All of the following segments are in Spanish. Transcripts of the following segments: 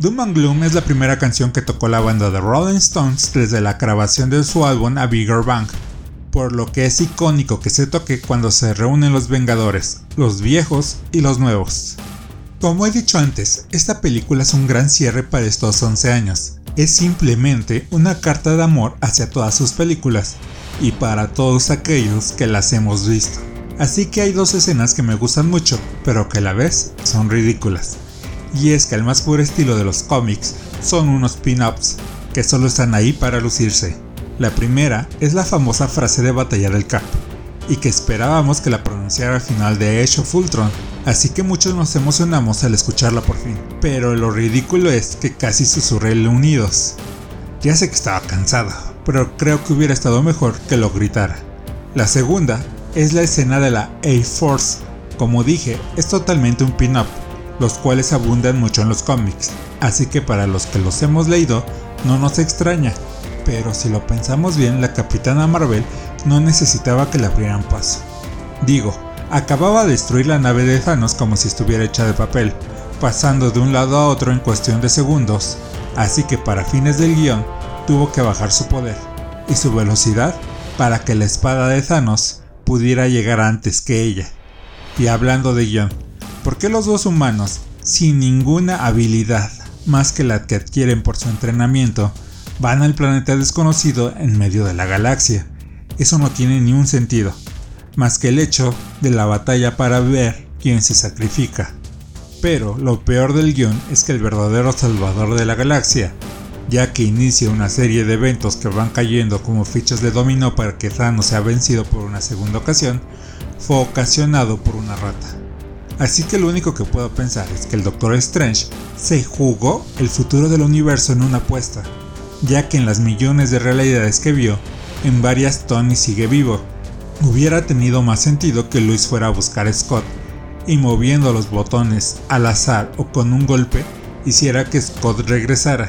Doom and Gloom es la primera canción que tocó la banda de Rolling Stones desde la grabación de su álbum A Bigger Bang, por lo que es icónico que se toque cuando se reúnen los Vengadores, los viejos y los nuevos. Como he dicho antes, esta película es un gran cierre para estos 11 años. Es simplemente una carta de amor hacia todas sus películas y para todos aquellos que las hemos visto. Así que hay dos escenas que me gustan mucho, pero que a la vez son ridículas. Y es que al más puro estilo de los cómics son unos pin-ups que solo están ahí para lucirse. La primera es la famosa frase de batalla del Cap, y que esperábamos que la pronunciara al final de Age of Ultron, así que muchos nos emocionamos al escucharla por fin. Pero lo ridículo es que casi susurré unidos. Ya sé que estaba cansado, pero creo que hubiera estado mejor que lo gritara. La segunda es la escena de la A-Force. Como dije, es totalmente un pin-up, los cuales abundan mucho en los cómics, así que para los que los hemos leído, no nos extraña, pero si lo pensamos bien, la Capitana Marvel no necesitaba que le abrieran paso. Digo, acababa de destruir la nave de Thanos como si estuviera hecha de papel, pasando de un lado a otro en cuestión de segundos, así que para fines del guion tuvo que bajar su poder y su velocidad para que la espada de Thanos pudiera llegar antes que ella. Y hablando de guion, ¿por qué los dos humanos, sin ninguna habilidad más que la que adquieren por su entrenamiento, van al planeta desconocido en medio de la galaxia. Eso no tiene ni un sentido, más que el hecho de la batalla para ver quién se sacrifica. Pero lo peor del guion es que el verdadero salvador de la galaxia, ya que inicia una serie de eventos que van cayendo como fichas de dominó para que Thanos sea vencido por una segunda ocasión, fue ocasionado por una rata. Así que lo único que puedo pensar es que el Doctor Strange se jugó el futuro del universo en una apuesta, ya que en las millones de realidades que vio, en varias Tony sigue vivo. Hubiera tenido más sentido que Luis fuera a buscar a Scott y moviendo los botones al azar o con un golpe hiciera que Scott regresara.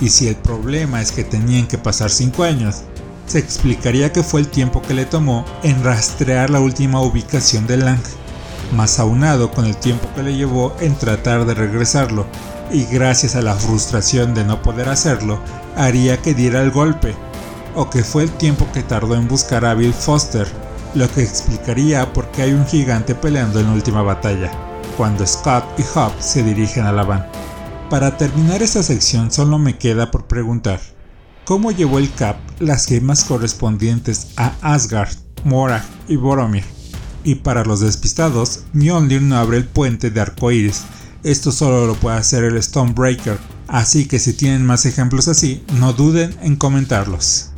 Y si el problema es que tenían que pasar 5 años, se explicaría que fue el tiempo que le tomó en rastrear la última ubicación de Lang, más aunado con el tiempo que le llevó en tratar de regresarlo y gracias a la frustración de no poder hacerlo, haría que diera el golpe, o que fue el tiempo que tardó en buscar a Bill Foster, lo que explicaría por qué hay un gigante peleando en última batalla, cuando Scott y Hop se dirigen a la van. Para terminar esta sección solo me queda por preguntar, ¿cómo llevó el Cap las gemas correspondientes a Asgard, Morag y Boromir? Y para los despistados, Mjolnir no abre el puente de arcoíris esto solo lo puede hacer el Stonebreaker, así que si tienen más ejemplos así, no duden en comentarlos.